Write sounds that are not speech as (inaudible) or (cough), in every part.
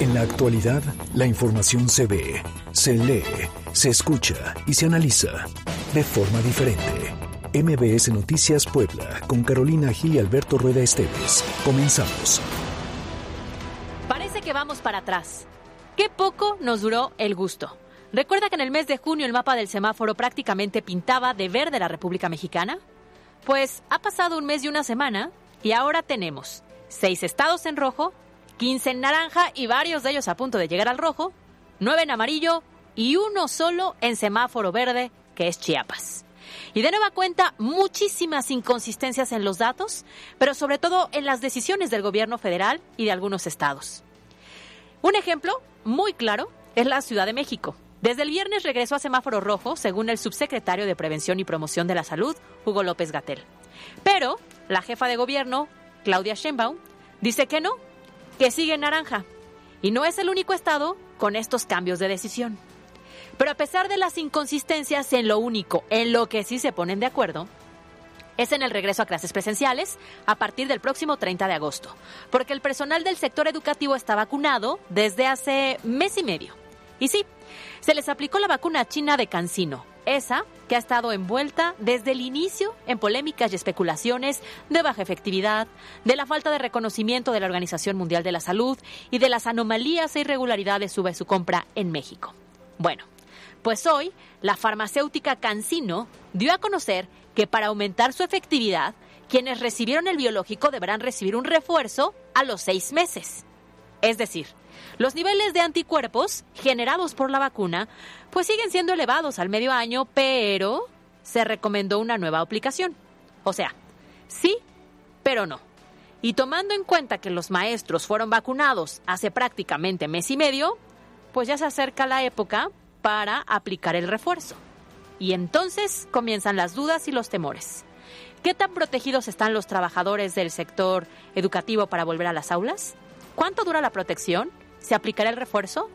En la actualidad, la información se ve, se lee, se escucha y se analiza de forma diferente. MBS Noticias Puebla, con Carolina Gil y Alberto Rueda Esteves. Comenzamos. Parece que vamos para atrás. Qué poco nos duró el gusto. ¿Recuerda que en el mes de junio el mapa del semáforo prácticamente pintaba de verde la República Mexicana? Pues ha pasado un mes y una semana y ahora tenemos seis estados en rojo, 15 en naranja y varios de ellos a punto de llegar al rojo, nueve en amarillo y uno solo en semáforo verde, que es Chiapas. Y de nueva cuenta, muchísimas inconsistencias en los datos, pero sobre todo en las decisiones del gobierno federal y de algunos estados. Un ejemplo muy claro es la Ciudad de México. Desde el viernes regresó a semáforo rojo, según el subsecretario de Prevención y Promoción de la Salud, Hugo López Gatel. Pero la jefa de gobierno, Claudia Sheinbaum, dice que no, que sigue en naranja. Y no es el único estado con estos cambios de decisión. Pero a pesar de las inconsistencias en lo único, en lo que sí se ponen de acuerdo, es en el regreso a clases presenciales a partir del próximo 30 de agosto, porque el personal del sector educativo está vacunado desde hace mes y medio. Y sí, se les aplicó la vacuna china de Cancino, esa que ha estado envuelta desde el inicio en polémicas y especulaciones de baja efectividad, de la falta de reconocimiento de la Organización Mundial de la Salud y de las anomalías e irregularidades sobre su compra en México. Bueno, pues hoy la farmacéutica Cancino dio a conocer que para aumentar su efectividad, quienes recibieron el biológico deberán recibir un refuerzo a los seis meses. Es decir, los niveles de anticuerpos generados por la vacuna pues siguen siendo elevados al medio año, pero se recomendó una nueva aplicación. O sea, sí, pero no. Y tomando en cuenta que los maestros fueron vacunados hace prácticamente mes y medio, pues ya se acerca la época para aplicar el refuerzo. Y entonces comienzan las dudas y los temores. ¿Qué tan protegidos están los trabajadores del sector educativo para volver a las aulas? ¿Cuánto dura la protección? ¿Se aplicará el refuerzo?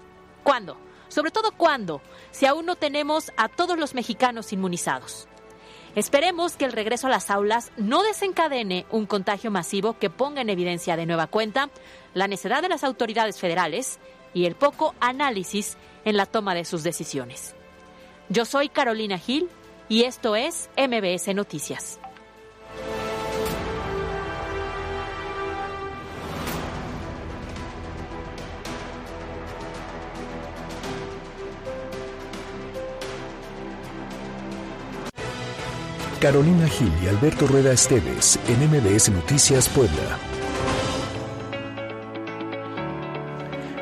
¿Cuándo? Sobre todo cuándo, si aún no tenemos a todos los mexicanos inmunizados. Esperemos que el regreso a las aulas no desencadene un contagio masivo que ponga en evidencia de nueva cuenta la necedad de las autoridades federales y el poco análisis en la toma de sus decisiones. Yo soy Carolina Gil y esto es MBS Noticias. Carolina Gil y Alberto Rueda Esteves en MBS Noticias Puebla.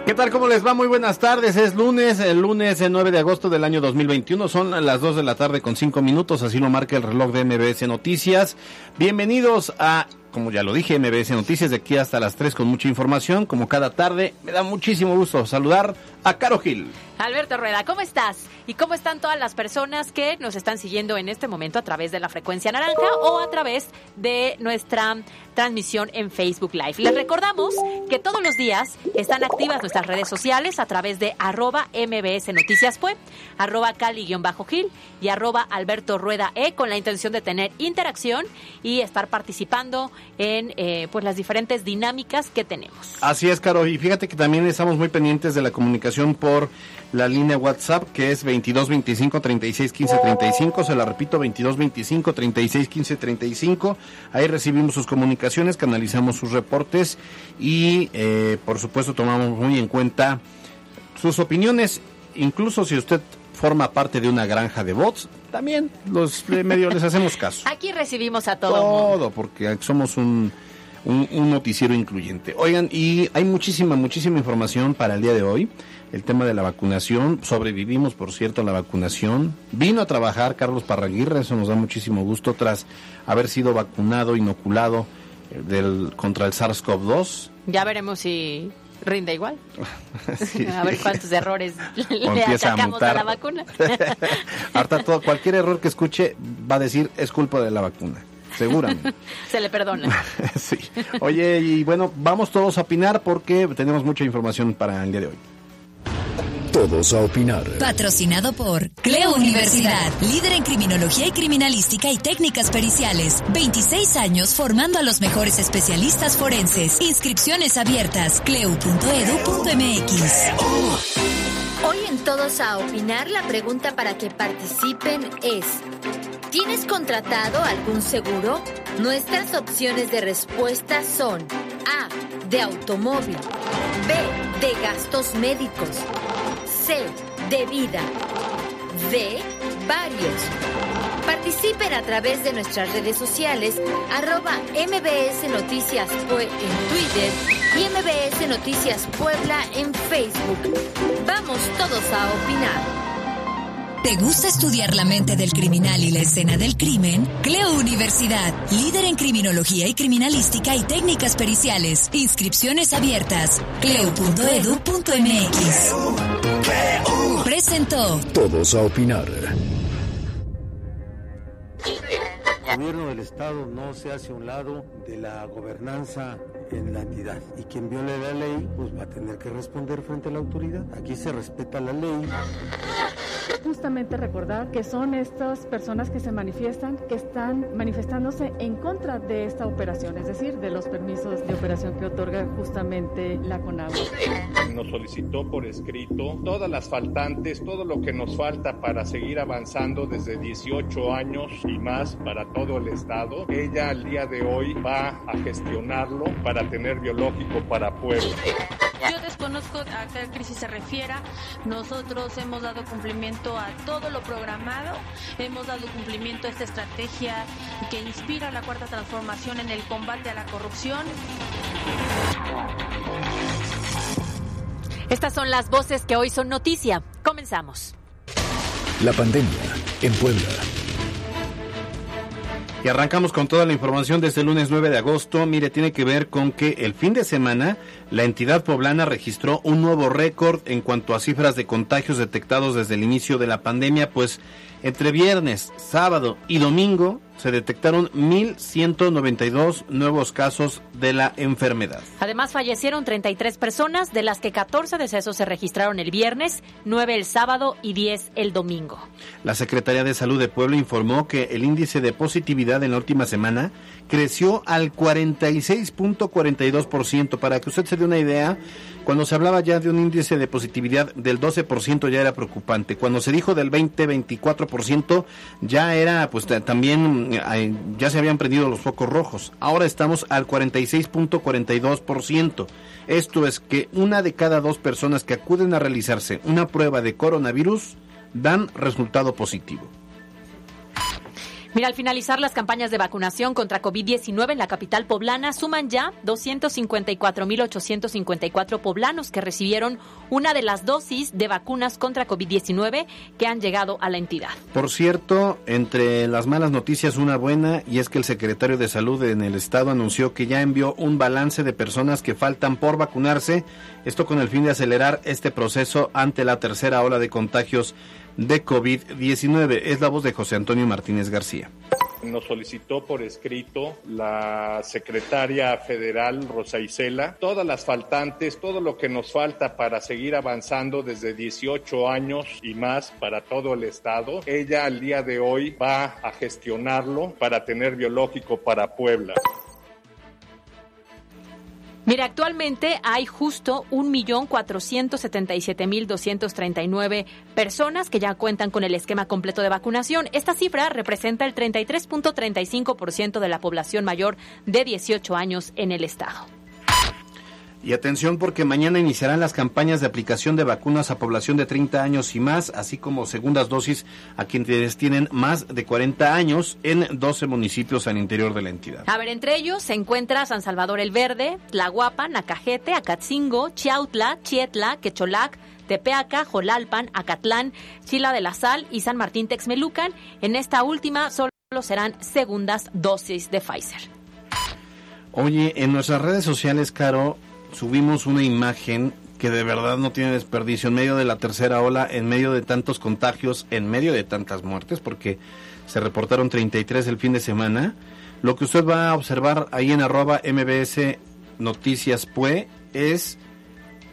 ¿Qué tal? ¿Cómo les va? Muy buenas tardes. Es lunes, el lunes 9 de agosto del año 2021. Son las 2 de la tarde con 5 minutos, así lo marca el reloj de MBS Noticias. Bienvenidos a como ya lo dije, MBS Noticias de aquí hasta las 3 con mucha información. Como cada tarde, me da muchísimo gusto saludar a Caro Gil. Alberto Rueda, ¿cómo estás? ¿Y cómo están todas las personas que nos están siguiendo en este momento a través de la frecuencia naranja o a través de nuestra transmisión en Facebook Live? Les recordamos que todos los días están activas nuestras redes sociales a través de arroba MBS Noticias Pue, arroba Cali-Gil y arroba Alberto Rueda E con la intención de tener interacción y estar participando en eh, pues las diferentes dinámicas que tenemos. Así es, Caro, y fíjate que también estamos muy pendientes de la comunicación por la línea WhatsApp que es 2225 36 15 35, se la repito 2225 36 15 35. Ahí recibimos sus comunicaciones, canalizamos sus reportes y eh, por supuesto tomamos muy en cuenta sus opiniones, incluso si usted forma parte de una granja de bots, también los medios les hacemos caso. (laughs) Aquí recibimos a todo. Todo, porque somos un, un, noticiero incluyente. Oigan, y hay muchísima, muchísima información para el día de hoy. El tema de la vacunación, sobrevivimos, por cierto, a la vacunación. Vino a trabajar Carlos Parraguirre, eso nos da muchísimo gusto, tras haber sido vacunado, inoculado eh, del, contra el SARS-CoV-2. Ya veremos si rinde igual. (laughs) A ver cuántos errores (laughs) le achacamos a, la vacuna. (laughs) Todo, cualquier error que escuche va a decir es culpa de la vacuna. Seguramente. Se le perdona. sí. Oye, y bueno, vamos todos a opinar porque tenemos mucha información para el día de hoy. Todos a opinar. Patrocinado por Cleo Universidad, líder en criminología y criminalística y técnicas periciales. 26 años formando a los mejores especialistas forenses. Inscripciones abiertas. cleu.edu.mx. Hoy en Todos a opinar, la pregunta para que participen es, ¿tienes contratado algún seguro? Nuestras opciones de respuesta son A, de automóvil, B, de gastos médicos, C, de vida, D, varios. Participen a través de nuestras redes sociales, arroba MBS Noticias Pue en Twitter y MBS Noticias Puebla en Facebook. Vamos todos a opinar. ¿Te gusta estudiar la mente del criminal y la escena del crimen? Cleo Universidad, líder en criminología y criminalística y técnicas periciales. Inscripciones abiertas. cleo.edu.mx. Presentó Todos a opinar. El gobierno del Estado no se hace a un lado de la gobernanza en la entidad. Y quien viole la ley, pues va a tener que responder frente a la autoridad. Aquí se respeta la ley. Justamente recordar que son estas personas que se manifiestan, que están manifestándose en contra de esta operación, es decir, de los permisos de operación que otorga justamente la CONAGUA. Nos solicitó por escrito todas las faltantes, todo lo que nos falta para seguir avanzando desde 18 años y más para todo el Estado. Ella al día de hoy va a gestionarlo para tener biológico para Puebla. Yo desconozco a qué crisis se refiera. Nosotros hemos dado cumplimiento a todo lo programado, hemos dado cumplimiento a esta estrategia que inspira la cuarta transformación en el combate a la corrupción. Estas son las voces que hoy son noticia. Comenzamos. La pandemia en Puebla. Y arrancamos con toda la información desde el lunes 9 de agosto. Mire, tiene que ver con que el fin de semana la entidad poblana registró un nuevo récord en cuanto a cifras de contagios detectados desde el inicio de la pandemia, pues entre viernes, sábado y domingo se detectaron 1.192 nuevos casos de la enfermedad. Además, fallecieron 33 personas, de las que 14 decesos se registraron el viernes, 9 el sábado y 10 el domingo. La Secretaría de Salud de Puebla informó que el índice de positividad en la última semana creció al 46.42%. Para que usted se dé una idea, cuando se hablaba ya de un índice de positividad del 12% ya era preocupante. Cuando se dijo del 20-24% ya era, pues también ya se habían prendido los focos rojos. Ahora estamos al 46.42%. Esto es que una de cada dos personas que acuden a realizarse una prueba de coronavirus dan resultado positivo. Mira, al finalizar las campañas de vacunación contra COVID-19 en la capital poblana, suman ya 254.854 poblanos que recibieron una de las dosis de vacunas contra COVID-19 que han llegado a la entidad. Por cierto, entre las malas noticias, una buena, y es que el secretario de Salud en el estado anunció que ya envió un balance de personas que faltan por vacunarse, esto con el fin de acelerar este proceso ante la tercera ola de contagios de COVID-19. Es la voz de José Antonio Martínez García. Nos solicitó por escrito la secretaria federal Rosa Isela todas las faltantes, todo lo que nos falta para seguir avanzando desde 18 años y más para todo el estado. Ella al día de hoy va a gestionarlo para tener biológico para Puebla. Mire, actualmente hay justo 1.477.239 personas que ya cuentan con el esquema completo de vacunación. Esta cifra representa el 33.35% de la población mayor de 18 años en el estado. Y atención porque mañana iniciarán las campañas de aplicación de vacunas a población de 30 años y más, así como segundas dosis a quienes tienen más de 40 años en 12 municipios al interior de la entidad. A ver, entre ellos se encuentra San Salvador el Verde, Tlahuapan, Nacajete, Acatzingo, Chiautla, Chietla, Quecholac, Tepeaca, Jolalpan, Acatlán, Chila de la Sal y San Martín Texmelucan. En esta última solo serán segundas dosis de Pfizer. Oye, en nuestras redes sociales, Caro, subimos una imagen que de verdad no tiene desperdicio en medio de la tercera ola, en medio de tantos contagios, en medio de tantas muertes, porque se reportaron 33 el fin de semana. Lo que usted va a observar ahí en arroba mbs noticias pue es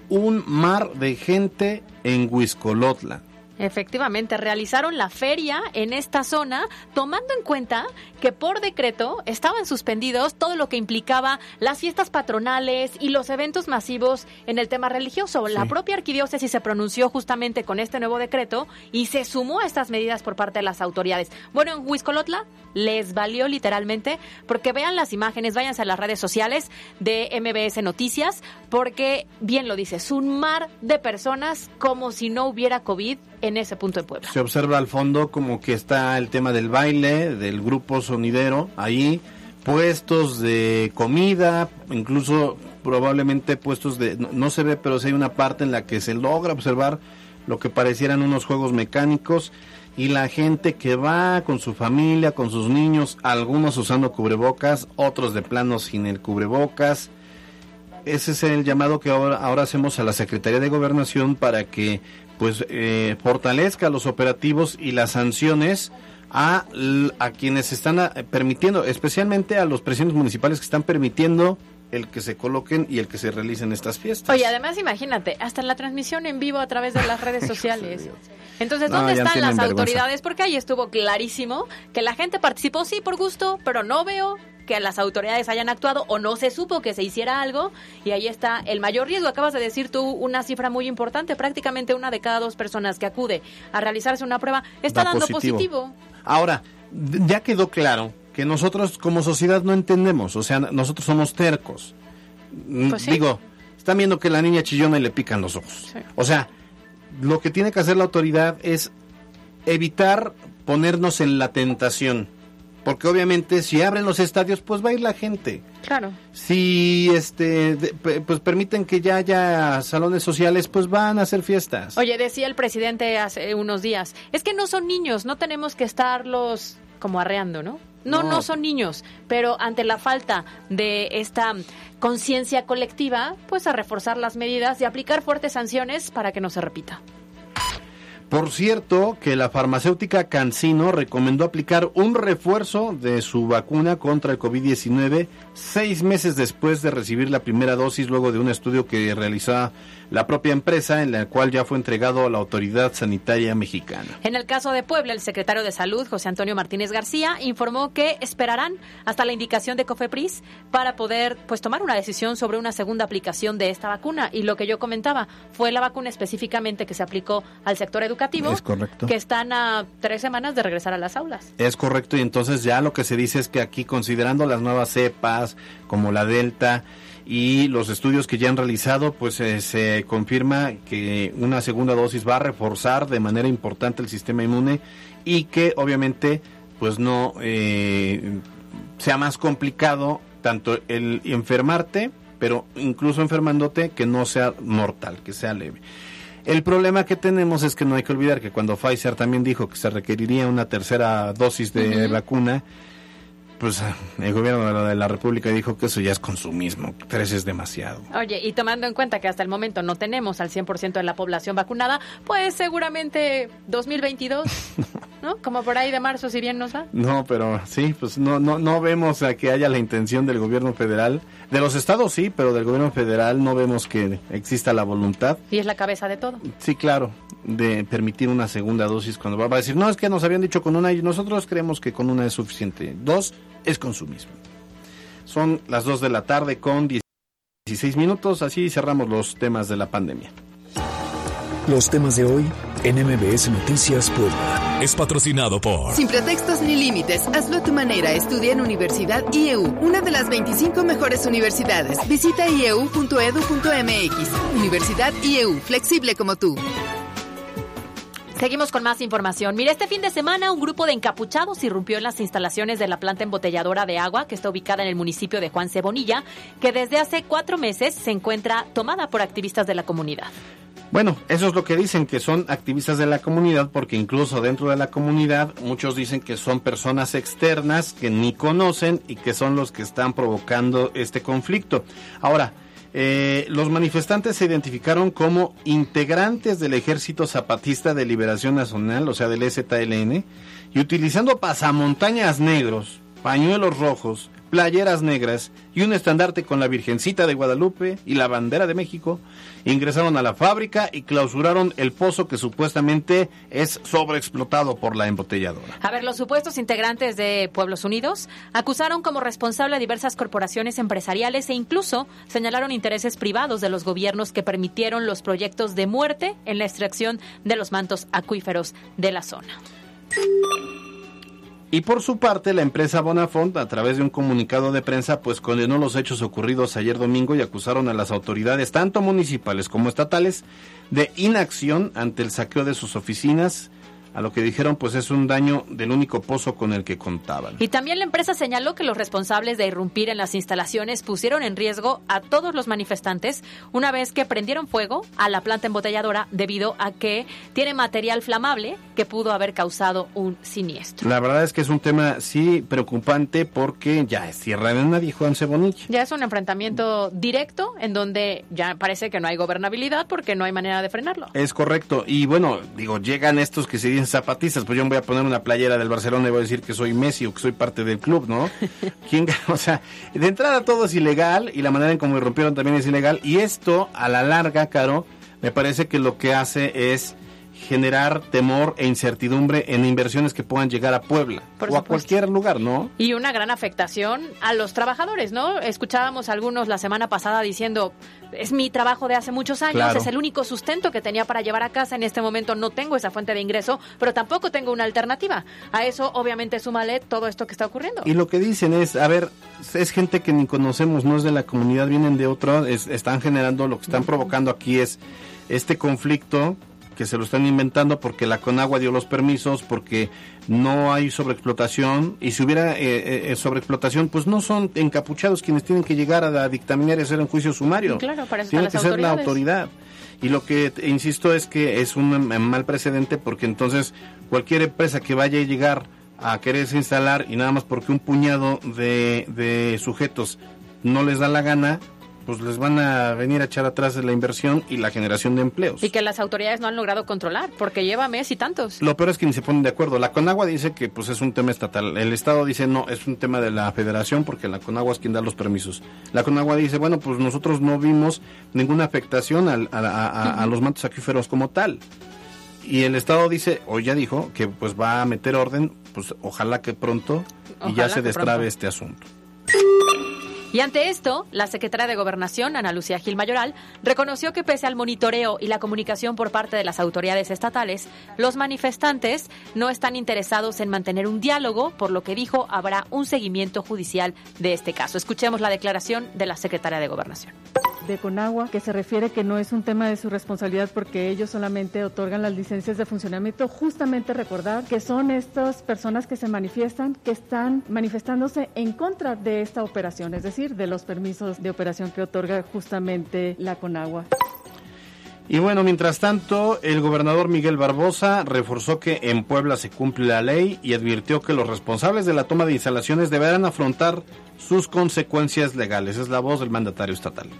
un mar de gente en Huiscolotla. Efectivamente, realizaron la feria en esta zona tomando en cuenta que por decreto estaban suspendidos todo lo que implicaba las fiestas patronales y los eventos masivos en el tema religioso. La propia arquidiócesis se pronunció justamente con este nuevo decreto y se sumó a estas medidas por parte de las autoridades. Bueno, en Huiscolotla les valió literalmente porque vean las imágenes, váyanse a las redes sociales de MBS Noticias porque bien lo dices, un mar de personas como si no hubiera COVID en ese punto de Puebla. Se observa al fondo como que está el tema del baile, del grupo sonidero, ahí puestos de comida, incluso probablemente puestos de, no, se ve, pero sí hay una parte en la que se logra observar lo que parecieran unos juegos mecánicos y la gente que va con su familia, con sus niños, algunos usando cubrebocas, otros de plano sin el cubrebocas. Ese es el llamado que ahora, ahora hacemos a la Secretaría de Gobernación para que pues eh, fortalezca los operativos y las sanciones a, a quienes están eh, permitiendo, especialmente a los presidentes municipales que están permitiendo el que se coloquen y el que se realicen estas fiestas. Oye, además imagínate, hasta la transmisión en vivo a través de las redes (laughs) sociales. Entonces, ¿dónde están las autoridades? Porque ahí estuvo clarísimo que la gente participó, sí, por gusto, pero no veo que las autoridades hayan actuado o no se supo que se hiciera algo y ahí está el mayor riesgo. Acabas de decir tú una cifra muy importante, prácticamente una de cada dos personas que acude a realizarse una prueba está dando positivo. Ahora, ya quedó claro que nosotros como sociedad no entendemos, o sea, nosotros somos tercos. Pues Digo, están viendo que la niña chillona y le pican los ojos. O sea, lo que tiene que hacer la autoridad es evitar ponernos en la tentación porque obviamente si abren los estadios pues va a ir la gente. Claro. Si este pues permiten que ya haya salones sociales, pues van a hacer fiestas. Oye, decía el presidente hace unos días, es que no son niños, no tenemos que estarlos como arreando, ¿no? No, no, no son niños, pero ante la falta de esta conciencia colectiva, pues a reforzar las medidas y aplicar fuertes sanciones para que no se repita. Por cierto, que la farmacéutica Cancino recomendó aplicar un refuerzo de su vacuna contra el COVID-19 seis meses después de recibir la primera dosis, luego de un estudio que realizó la propia empresa, en la cual ya fue entregado a la autoridad sanitaria mexicana. En el caso de Puebla, el secretario de Salud, José Antonio Martínez García, informó que esperarán hasta la indicación de COFEPRIS para poder pues tomar una decisión sobre una segunda aplicación de esta vacuna. Y lo que yo comentaba fue la vacuna específicamente que se aplicó al sector educativo, es correcto. que están a tres semanas de regresar a las aulas. Es correcto, y entonces ya lo que se dice es que aquí, considerando las nuevas cepas, como la Delta, y los estudios que ya han realizado, pues eh, se confirma que una segunda dosis va a reforzar de manera importante el sistema inmune y que obviamente pues no eh, sea más complicado tanto el enfermarte, pero incluso enfermándote que no sea mortal, que sea leve. El problema que tenemos es que no hay que olvidar que cuando Pfizer también dijo que se requeriría una tercera dosis de vacuna, pues el gobierno de la, República dijo que eso ya es consumismo, tres es demasiado. Oye, y tomando en cuenta que hasta el momento no tenemos al 100% de la población vacunada, pues seguramente 2022, (laughs) ¿no? Como por ahí de marzo, si bien nos va. No, pero sí, pues no, no, no vemos a que haya la intención del gobierno federal. De los estados sí, pero del gobierno federal no vemos que exista la voluntad. Y es la cabeza de todo. Sí, claro, de permitir una segunda dosis cuando va a decir, no, es que nos habían dicho con una y nosotros creemos que con una es suficiente. Dos, es consumismo. Son las 2 de la tarde con 16 minutos, así cerramos los temas de la pandemia. Los temas de hoy en MBS Noticias Puebla. Es patrocinado por... Sin pretextos ni límites, hazlo a tu manera. Estudia en Universidad IEU, una de las 25 mejores universidades. Visita ieu.edu.mx. Universidad IEU, flexible como tú. Seguimos con más información. Mira, este fin de semana un grupo de encapuchados irrumpió en las instalaciones de la planta embotelladora de agua que está ubicada en el municipio de Juan Cebonilla, que desde hace cuatro meses se encuentra tomada por activistas de la comunidad. Bueno, eso es lo que dicen, que son activistas de la comunidad, porque incluso dentro de la comunidad muchos dicen que son personas externas que ni conocen y que son los que están provocando este conflicto. Ahora, eh, los manifestantes se identificaron como integrantes del Ejército Zapatista de Liberación Nacional, o sea, del EZLN, y utilizando pasamontañas negros, pañuelos rojos, playeras negras y un estandarte con la Virgencita de Guadalupe y la bandera de México, ingresaron a la fábrica y clausuraron el pozo que supuestamente es sobreexplotado por la embotelladora. A ver, los supuestos integrantes de Pueblos Unidos acusaron como responsable a diversas corporaciones empresariales e incluso señalaron intereses privados de los gobiernos que permitieron los proyectos de muerte en la extracción de los mantos acuíferos de la zona. Y por su parte, la empresa Bonafont, a través de un comunicado de prensa, pues condenó los hechos ocurridos ayer domingo y acusaron a las autoridades, tanto municipales como estatales, de inacción ante el saqueo de sus oficinas a lo que dijeron pues es un daño del único pozo con el que contaban. Y también la empresa señaló que los responsables de irrumpir en las instalaciones pusieron en riesgo a todos los manifestantes una vez que prendieron fuego a la planta embotelladora debido a que tiene material flamable que pudo haber causado un siniestro. La verdad es que es un tema sí preocupante porque ya es tierra de nadie, Juan Cebonich. Ya es un enfrentamiento directo en donde ya parece que no hay gobernabilidad porque no hay manera de frenarlo. Es correcto. Y bueno, digo, llegan estos que se dicen zapatistas, pues yo me voy a poner una playera del Barcelona y voy a decir que soy Messi o que soy parte del club, ¿no? (laughs) ¿Quién, o sea, de entrada todo es ilegal y la manera en cómo rompieron también es ilegal y esto a la larga, Caro, me parece que lo que hace es generar temor e incertidumbre en inversiones que puedan llegar a Puebla o a cualquier lugar, ¿no? Y una gran afectación a los trabajadores, ¿no? Escuchábamos algunos la semana pasada diciendo, es mi trabajo de hace muchos años, es el único sustento que tenía para llevar a casa, en este momento no tengo esa fuente de ingreso, pero tampoco tengo una alternativa. A eso obviamente súmale todo esto que está ocurriendo. Y lo que dicen es, a ver, es gente que ni conocemos, no es de la comunidad, vienen de otro, están generando, lo que están provocando aquí es este conflicto que se lo están inventando porque la Conagua dio los permisos, porque no hay sobreexplotación y si hubiera eh, eh, eh, sobreexplotación, pues no son encapuchados quienes tienen que llegar a, dictaminar y hacer un juicio sumario. Claro, para Tiene que ser la autoridad. Y lo que insisto es que es un mal precedente porque entonces cualquier empresa que vaya a llegar a quererse instalar y nada más porque un puñado de, de sujetos no les da la gana, pues les van a venir a echar atrás la inversión y la generación de empleos. Y que las autoridades no han logrado controlar, porque lleva meses y tantos. Lo peor es que ni se ponen de acuerdo. La Conagua dice que pues es un tema estatal. El Estado dice no, es un tema de la federación porque la Conagua es quien da los permisos. La Conagua dice, bueno, pues nosotros no vimos ninguna afectación a, los mantos acuíferos como tal. Y el Estado dice, o ya dijo, que pues va a meter orden, pues ojalá que pronto y ya se destrabe este asunto. Y ante esto, la secretaria de Gobernación, Ana Lucía Gil Mayoral, reconoció que pese al monitoreo y la comunicación por parte de las autoridades estatales, los manifestantes no están interesados en mantener un diálogo, por lo que dijo habrá un seguimiento judicial de este caso. Escuchemos la declaración de la secretaria de Gobernación de Conagua, que se refiere que no es un tema de su responsabilidad porque ellos solamente otorgan las licencias de funcionamiento. Justamente recordar que son estas personas que se manifiestan, que están manifestándose en contra de esta operación, es decir, de los permisos de operación que otorga justamente la Conagua. Y bueno, mientras tanto, el gobernador Miguel Barbosa reforzó que en Puebla se cumple la ley y advirtió que los responsables de la toma de instalaciones deberán afrontar sus consecuencias legales. Es la voz del mandatario estatal.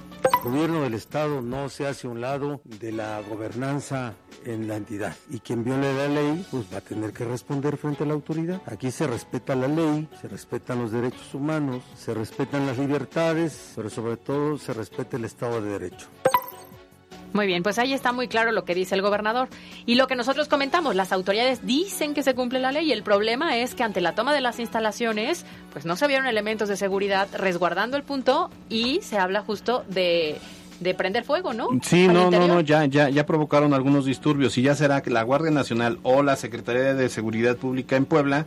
Gobierno del Estado no se hace un lado de la gobernanza en la entidad y quien viole la ley pues va a tener que responder frente a la autoridad. Aquí se respeta la ley, se respetan los derechos humanos, se respetan las libertades, pero sobre todo se respeta el Estado de Derecho. Muy bien, pues ahí está muy claro lo que dice el gobernador. Y lo que nosotros comentamos, las autoridades dicen que se cumple la ley el problema es que ante la toma de las instalaciones, pues no se vieron elementos de seguridad resguardando el punto y se habla justo de de prender fuego, ¿no? Sí, no, no, no, ya, ya, ya provocaron algunos disturbios y ya será que la Guardia Nacional o la Secretaría de Seguridad Pública en Puebla,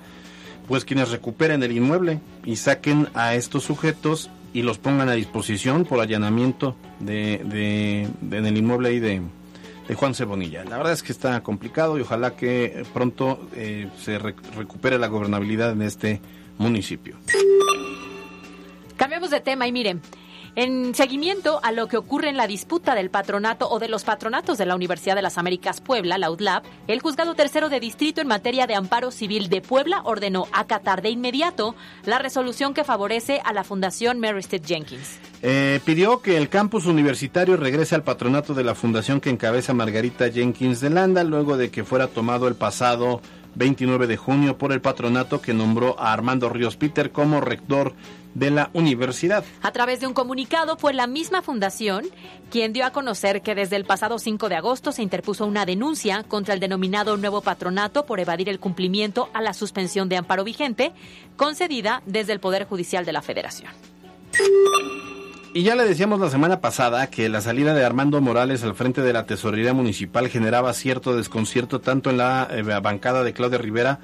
pues quienes recuperen el inmueble y saquen a estos sujetos y los pongan a disposición por allanamiento de, de, en el inmueble ahí de, de, Juan Cebonilla. La verdad es que está complicado y ojalá que pronto eh, se recupere la gobernabilidad en este municipio. Cambiamos de tema y miren, en seguimiento a lo que ocurre en la disputa del patronato o de los patronatos de la Universidad de las Américas Puebla, la UDLAP, el juzgado tercero de distrito en materia de amparo civil de Puebla ordenó acatar de inmediato la resolución que favorece a la Fundación Mary Jenkins. Eh, pidió que el campus universitario regrese al patronato de la fundación que encabeza Margarita Jenkins de Landa luego de que fuera tomado el pasado 29 de junio por el patronato que nombró a Armando Ríos Peter como rector de la universidad. A través de un comunicado fue la misma fundación quien dio a conocer que desde el pasado 5 de agosto se interpuso una denuncia contra el denominado nuevo patronato por evadir el cumplimiento a la suspensión de amparo vigente concedida desde el Poder Judicial de la Federación. Y ya le decíamos la semana pasada que la salida de Armando Morales al frente de la tesorería municipal generaba cierto desconcierto tanto en la eh, bancada de Claudia Rivera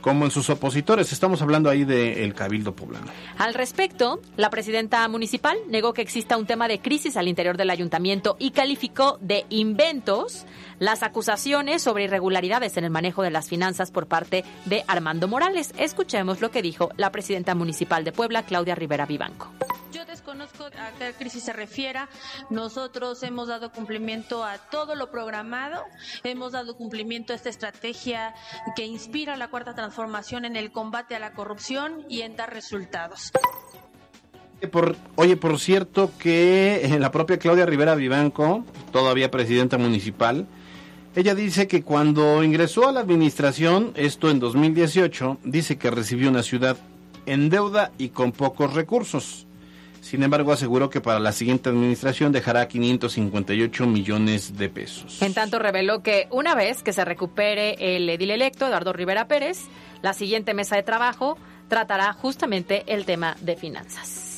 como en sus opositores. Estamos hablando ahí del Cabildo Poblano. Al respecto, la presidenta municipal negó que exista un tema de crisis al interior del ayuntamiento y calificó de inventos las acusaciones sobre irregularidades en el manejo de las finanzas por parte de Armando Morales. Escuchemos lo que dijo la presidenta municipal de Puebla, Claudia Rivera Vivanco. Yo desconozco a qué crisis se refiera. Nosotros hemos dado cumplimiento a todo lo programado, hemos dado cumplimiento a esta estrategia que inspira la cuarta transformación en el combate a la corrupción y en dar resultados. Oye, por cierto que en la propia Claudia Rivera Vivanco, todavía presidenta municipal, ella dice que cuando ingresó a la administración, esto en 2018, dice que recibió una ciudad en deuda y con pocos recursos. Sin embargo, aseguró que para la siguiente administración dejará 558 millones de pesos. En tanto, reveló que una vez que se recupere el edil electo, Eduardo Rivera Pérez, la siguiente mesa de trabajo tratará justamente el tema de finanzas.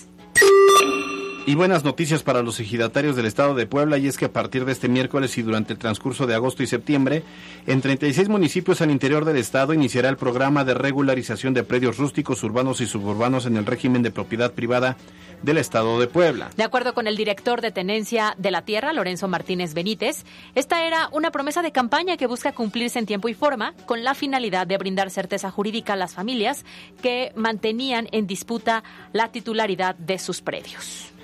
Y buenas noticias para los ejidatarios del estado de Puebla y es que a partir de este miércoles y durante el transcurso de agosto y septiembre, en 36 municipios al interior del estado iniciará el programa de regularización de predios rústicos, urbanos y suburbanos en el régimen de propiedad privada del estado de Puebla. De acuerdo con el director de Tenencia de la Tierra, Lorenzo Martínez Benítez, esta era una promesa de campaña que busca cumplirse en tiempo y forma con la finalidad de brindar certeza jurídica a las familias que mantenían en disputa la titularidad de sus predios.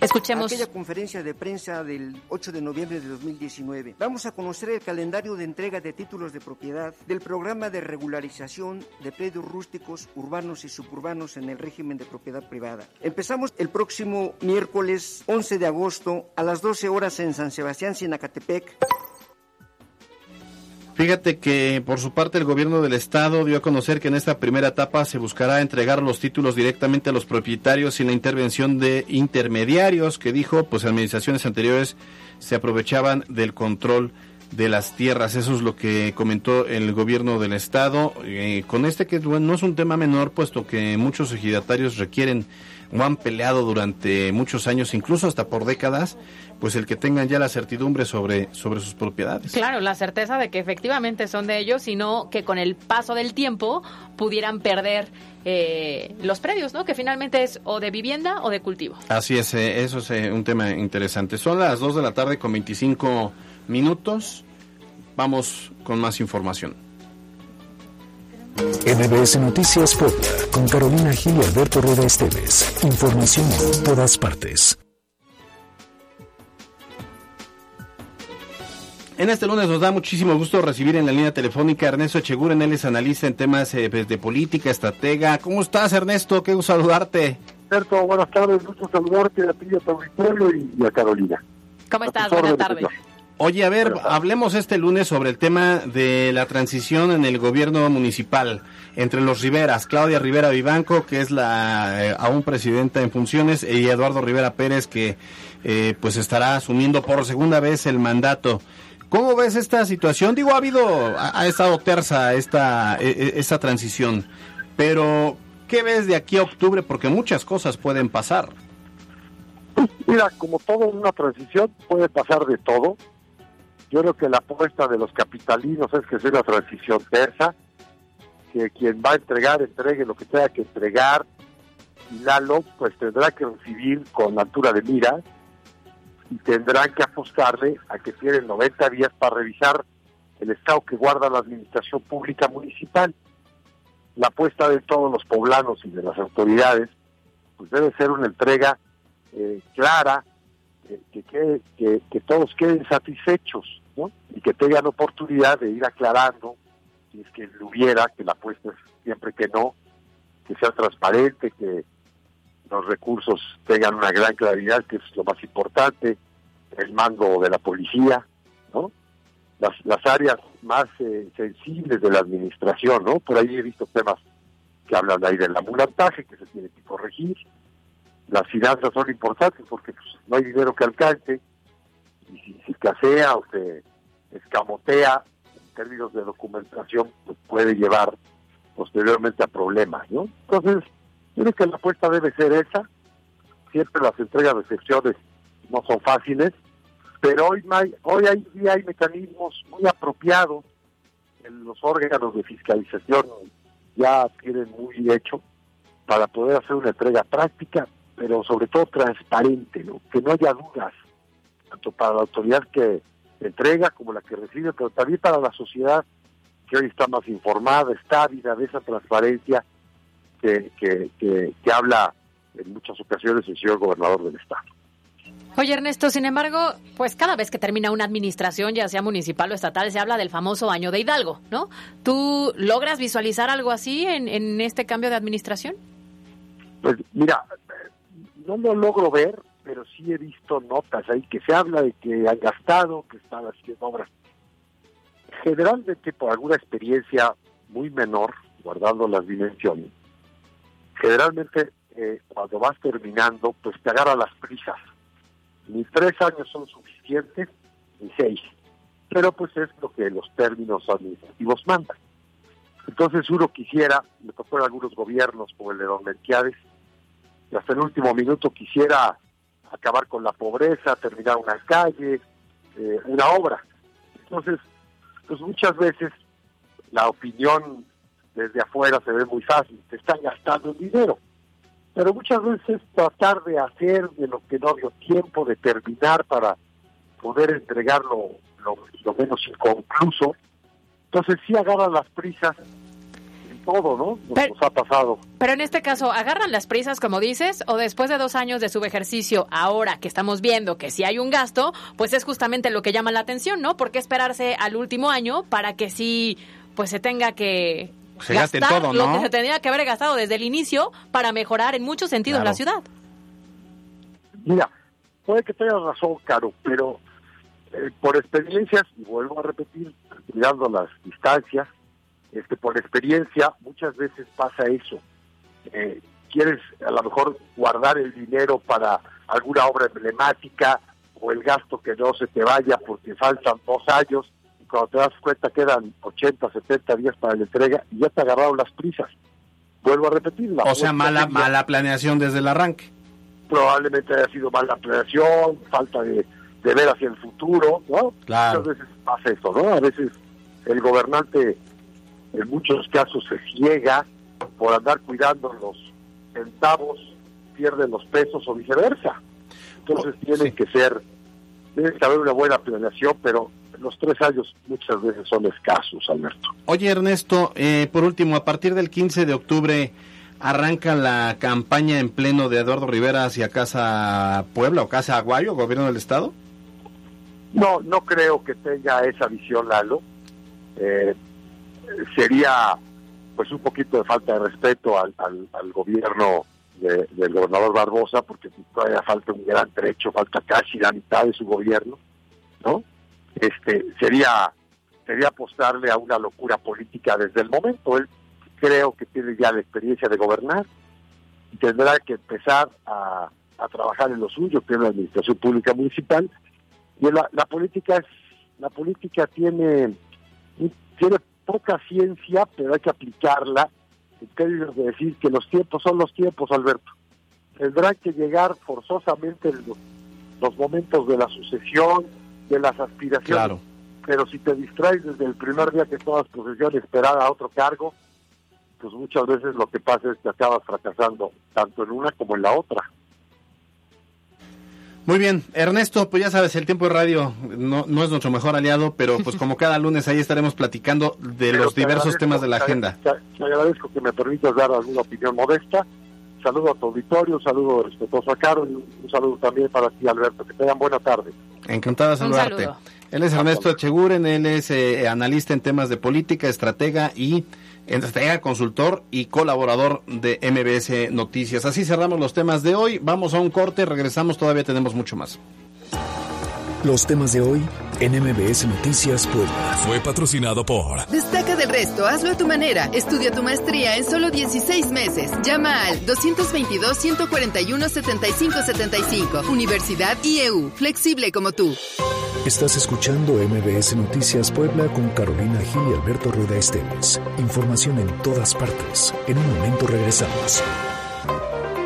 Escuchemos. Aquella conferencia de prensa del 8 de noviembre de 2019. Vamos a conocer el calendario de entrega de títulos de propiedad del programa de regularización de predios rústicos, urbanos y suburbanos en el régimen de propiedad privada. Empezamos el próximo miércoles 11 de agosto a las 12 horas en San Sebastián, Sinacatepec. Fíjate que por su parte el gobierno del estado dio a conocer que en esta primera etapa se buscará entregar los títulos directamente a los propietarios sin la intervención de intermediarios que dijo pues administraciones anteriores se aprovechaban del control de las tierras. Eso es lo que comentó el gobierno del estado. Eh, con este que bueno, no es un tema menor puesto que muchos ejidatarios requieren o han peleado durante muchos años, incluso hasta por décadas, pues el que tengan ya la certidumbre sobre, sobre sus propiedades. Claro, la certeza de que efectivamente son de ellos, sino que con el paso del tiempo pudieran perder eh, los predios, ¿no? Que finalmente es o de vivienda o de cultivo. Así es, eh, eso es eh, un tema interesante. Son las 2 de la tarde con 25 minutos. Vamos con más información. MBS Noticias Puebla, con Carolina Gil y Alberto Rueda Esteves. Información en todas partes. En este lunes nos da muchísimo gusto recibir en la línea telefónica a Ernesto Echeguren, él es analista en temas eh, pues, de política, estratega. ¿Cómo estás, Ernesto? Qué gusto saludarte. Alberto, buenas tardes, gusto saludarte a ti, a tu pueblo y a Carolina. ¿Cómo estás? Buenas tardes. Oye, a ver, hablemos este lunes sobre el tema de la transición en el gobierno municipal entre los Riveras, Claudia Rivera Vivanco, que es la eh, aún presidenta en funciones, y Eduardo Rivera Pérez, que eh, pues estará asumiendo por segunda vez el mandato. ¿Cómo ves esta situación? Digo, ha habido, ha, estado tersa esta, e, e, esta transición, pero ¿qué ves de aquí a octubre? Porque muchas cosas pueden pasar. Mira, como todo una transición puede pasar de todo. Yo creo que la apuesta de los capitalinos es que sea una transición tersa, que quien va a entregar entregue lo que tenga que entregar y Lalo pues tendrá que recibir con altura de mira y tendrán que apostarle a que tienen 90 días para revisar el estado que guarda la administración pública municipal. La apuesta de todos los poblanos y de las autoridades pues debe ser una entrega eh, clara, que, que, que, todos queden satisfechos y que tengan oportunidad de ir aclarando si es que lo hubiera, que la apuesta es siempre que no, que sea transparente, que los recursos tengan una gran claridad, que es lo más importante, el mando de la policía, ¿no? las, las áreas más eh, sensibles de la administración, ¿no? Por ahí he visto temas que hablan ahí del ambulantaje, que se tiene que corregir. Las finanzas son importantes porque pues, no hay dinero que alcance, y si, si casea o se escamotea en términos de documentación, pues puede llevar posteriormente a problemas, ¿no? Entonces, creo que la apuesta debe ser esa. Siempre las entregas de excepciones no son fáciles, pero hoy hoy hay, hay mecanismos muy apropiados en los órganos de fiscalización ya tienen muy hecho para poder hacer una entrega práctica, pero sobre todo transparente, ¿no? que no haya dudas, tanto para la autoridad que entrega como la que recibe, pero también para la sociedad que hoy está más informada, está ávida de esa transparencia que, que, que, que habla en muchas ocasiones el señor gobernador del estado. Oye, Ernesto, sin embargo, pues cada vez que termina una administración, ya sea municipal o estatal, se habla del famoso año de Hidalgo, ¿no? ¿Tú logras visualizar algo así en, en este cambio de administración? Pues mira, no lo logro ver, pero sí he visto notas ahí que se habla de que han gastado, que están haciendo obras. Generalmente por alguna experiencia muy menor, guardando las dimensiones, generalmente eh, cuando vas terminando, pues te agarra las prisas ni tres años son suficientes, ni seis. Pero pues es lo que los términos administrativos mandan. Entonces uno quisiera, me tocó en algunos gobiernos como el de Don Melquiades, hasta el último minuto quisiera acabar con la pobreza, terminar una calle, eh, una obra. Entonces, pues muchas veces la opinión desde afuera se ve muy fácil, te están gastando el dinero pero muchas veces tratar de hacer de lo que no dio tiempo de terminar para poder entregarlo lo, menos inconcluso. Entonces sí agarran las prisas todo, ¿no? Nos, ha pasado. Pero en este caso, ¿agarran las prisas, como dices, o después de dos años de subejercicio, ahora que estamos viendo que si hay un gasto, pues es justamente lo que llama la atención, ¿no? ¿Por qué esperarse al último año para que sí, pues se tenga que se gaste todo, ¿no? Lo que se tendría que haber gastado desde el inicio para mejorar en muchos sentidos la ciudad. Mira, puede que tengas razón, Caro, pero eh, por experiencias, y vuelvo a repetir, cuidando las distancias, este, por experiencia, muchas veces pasa eso. Eh, quieres a lo mejor guardar el dinero para alguna obra emblemática o el gasto que no se te vaya porque faltan dos años cuando te das cuenta quedan 80, 70 días para la entrega y ya te agarraron las prisas. Vuelvo a repetirla. O sea, mala, mala planeación desde el arranque. Probablemente haya sido mala planeación, falta de, ver hacia el futuro, ¿no? Claro. Muchas veces pasa eso, ¿no? A veces el gobernante en muchos casos se ciega por andar cuidando los centavos, pierde los pesos o viceversa. Entonces oh, tiene que ser, tiene que haber una buena planeación, pero los tres años muchas veces son escasos, Alberto. Oye, Ernesto, eh, por último, a partir del 15 de octubre arranca la campaña en pleno de Eduardo Rivera hacia Casa Puebla o Casa Aguayo, gobierno del Estado. No, no creo que tenga esa visión, Lalo. Eh, sería pues un poquito de falta de respeto al, al, gobierno del gobernador Barbosa, porque todavía falta un gran trecho, falta casi la mitad de su gobierno, ¿no? este sería sería apostarle a una locura política desde el momento. Él creo que tiene ya la experiencia de gobernar y tendrá que empezar a, trabajar en lo suyo, que es la administración pública municipal. Y la, la política es la política tiene poca ciencia, pero hay que aplicarla en términos de decir que los tiempos son los tiempos, Alberto. Tendrán que llegar forzosamente los, los momentos de la sucesión, de las aspiraciones. Pero si te distraes desde el primer día que tomas posesión esperar a otro cargo, pues muchas veces lo que pasa es que acabas fracasando tanto en una como en la otra. Muy bien, Ernesto, pues ya sabes, el tiempo de radio no, no es nuestro mejor aliado, pero pues (laughs) como cada lunes ahí estaremos platicando de los diversos temas de la agenda. Te, agradezco que me permitas dar alguna opinión modesta. Saludo a tu auditorio, un saludo respetuoso a Caro y un saludo también para ti, Alberto. Que tengan buena tarde. Encantado de saludarte. Él es Ernesto Echeguren, él es eh, analista en temas de política, estratega y estratega, consultor y colaborador de MBS Noticias. Así cerramos los temas de hoy. Vamos a un corte, regresamos, todavía tenemos mucho más. Los temas de hoy en MBS Noticias Puebla. Fue patrocinado por... Destaca del resto, hazlo a tu manera. Estudia tu maestría en solo 16 meses. Llama al 222-141-7575. Universidad IEU, flexible como tú. Estás escuchando MBS Noticias Puebla con Carolina Gil y Alberto Rueda Esteves. Información en todas partes. En un momento regresamos.